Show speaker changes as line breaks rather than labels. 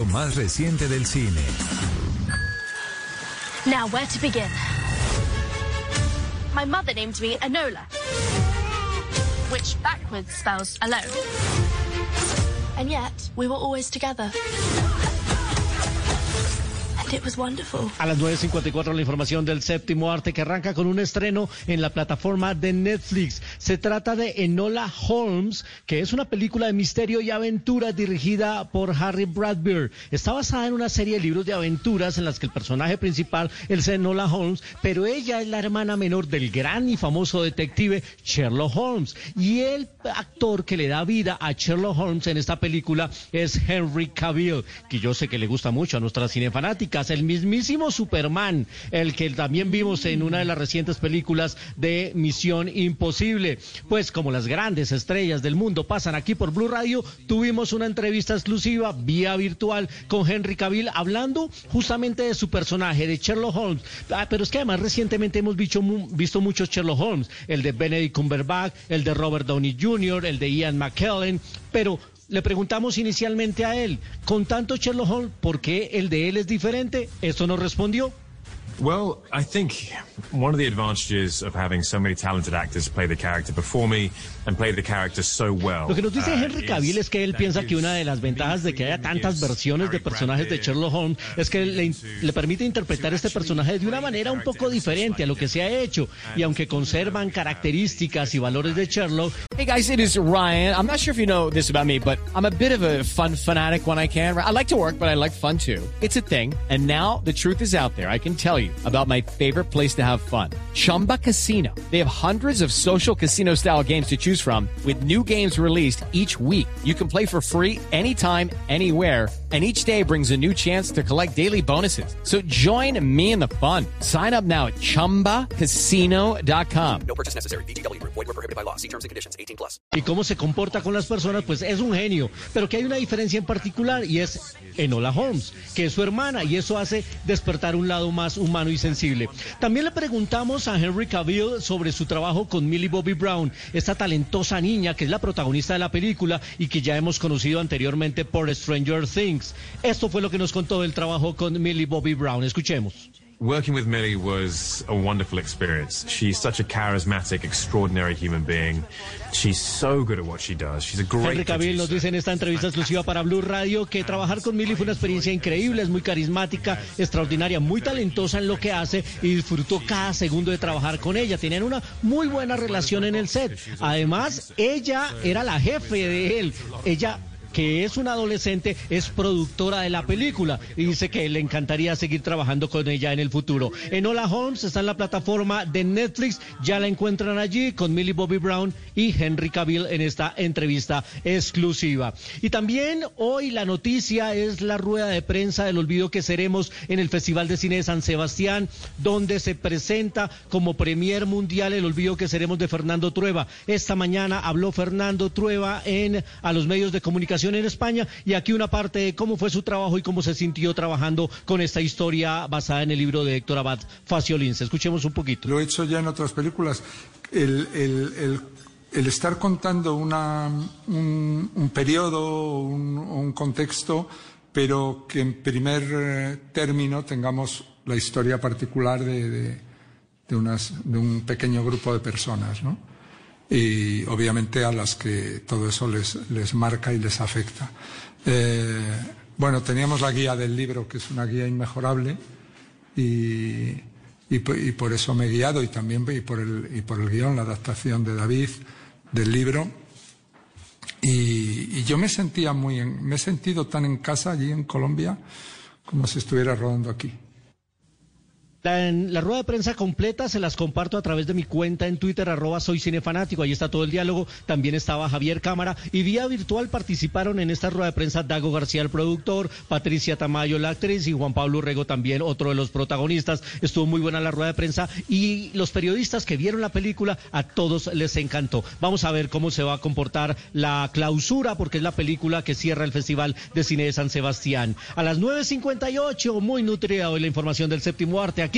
Lo más reciente del cine.
Now, where to begin? My mother named me Enola, which backwards spells alone. And yet, we were always together. And it was wonderful.
A las 9.54 la información del séptimo arte que arranca con un estreno en la plataforma de Netflix. Se trata de Enola Holmes, que es una película de misterio y aventura dirigida por Harry Bradbury. Está basada en una serie de libros de aventuras en las que el personaje principal es Enola Holmes, pero ella es la hermana menor del gran y famoso detective Sherlock Holmes. Y el actor que le da vida a Sherlock Holmes en esta película es Henry Cavill, que yo sé que le gusta mucho a nuestras cinefanáticas el mismísimo Superman, el que también vimos en una de las recientes películas de Misión Imposible. Pues como las grandes estrellas del mundo pasan aquí por Blue Radio, tuvimos una entrevista exclusiva vía virtual con Henry Cavill hablando justamente de su personaje, de Sherlock Holmes. Ah, pero es que además recientemente hemos visto, muchos Sherlock Holmes, el de Benedict Cumberbatch, el de Robert Downey Jr., el de Ian McKellen, pero le preguntamos inicialmente a él, con tanto Sherlock Holmes, ¿por qué el de él es diferente? Esto nos respondió.
Well, I think one of the advantages of having so many talented actors play the character before me and play the character so well.
Lo que nos dice
uh,
Henry Cavill es que él piensa que una de las ventajas de que haya tantas versiones de personajes de Sherlock Holmes es que le, le permite interpretar este personaje de una manera un poco diferente a lo que se ha hecho y aunque conservan características y valores de Sherlock.
Hey guys, it is Ryan. I'm not sure if you know this about me, but I'm a bit of a fun fanatic when I can. I like to work, but I like fun too. It's a thing. And now the truth is out there. I can tell you about my favorite place to have fun. Chumba Casino. They have hundreds of social casino style games to choose from with new games released each week. You can play for free anytime, anywhere, and each day brings a new chance to collect daily bonuses. So join me in the fun. Sign up now at ChumbaCasino.com.
No purchase necessary. BGW. Void were prohibited by law. See terms and conditions. 18 plus.
Y cómo se comporta con las personas, pues es un genio. Pero que hay una diferencia en particular y es Enola Holmes, que es su hermana y eso hace despertar un lado más humano y sensible. También le preguntamos a Henry Cavill sobre su trabajo con Millie Bobby Brown, esta talentosa niña que es la protagonista de la película y que ya hemos conocido anteriormente por Stranger Things. Esto fue lo que nos contó del trabajo con Millie Bobby Brown. Escuchemos.
Working with Millie was a wonderful experience. She's such a charismatic, extraordinary human being. She's so good at what she does. She's a great
Henry Cavill nos dice en esta entrevista exclusiva para Blue Radio que trabajar con Millie fue una experiencia increíble, es muy carismática, extraordinaria, muy talentosa en lo que hace y disfrutó cada segundo de trabajar con ella. Tenían una muy buena relación en el set. Además, ella era la jefe de él. Ella que es una adolescente, es productora de la película y dice que le encantaría seguir trabajando con ella en el futuro. Enola Holmes está en la plataforma de Netflix, ya la encuentran allí con Millie Bobby Brown y Henry Cavill en esta entrevista exclusiva. Y también hoy la noticia es la rueda de prensa del olvido que seremos en el Festival de Cine de San Sebastián, donde se presenta como premier mundial el olvido que seremos de Fernando Trueba. Esta mañana habló Fernando Trueba en a los medios de comunicación en España y aquí una parte de cómo fue su trabajo y cómo se sintió trabajando con esta historia basada en el libro de Héctor Abad Faciolins. Escuchemos un poquito.
Lo he hecho ya en otras películas. El, el- el- estar contando un, un periodo, un, un contexto, pero que en primer eh, término tengamos la historia particular de, de- de un pequeño grupo de personas, ¿no? Y obviamente a las que todo eso les, les marca y les afecta. Eh, bueno, teníamos la guía del libro, que es una guía inmejorable, y, y, po- y por eso me he guiado, y también y por, el, y por el guion, la adaptación de David del libro. Y, y yo me sentía muy, en- me he sentido tan en casa allí en Colombia como si estuviera rodando aquí.
La, rueda de prensa completa se las comparto a través de mi cuenta en Twitter, arroba soy cinefanático. Ahí está todo el diálogo. También estaba Javier Cámara. Y vía virtual participaron en esta rueda de prensa Dago García, el productor, Patricia Tamayo, la actriz, y Juan Pablo Urrego también, otro de los protagonistas. Estuvo muy buena la rueda de prensa. Y los periodistas que vieron la película, a todos les encantó. Vamos a ver cómo se va a comportar la clausura, porque es la película que cierra el Festival de Cine de San Sebastián. A las 9.58, muy nutrida hoy la información del séptimo arte aquí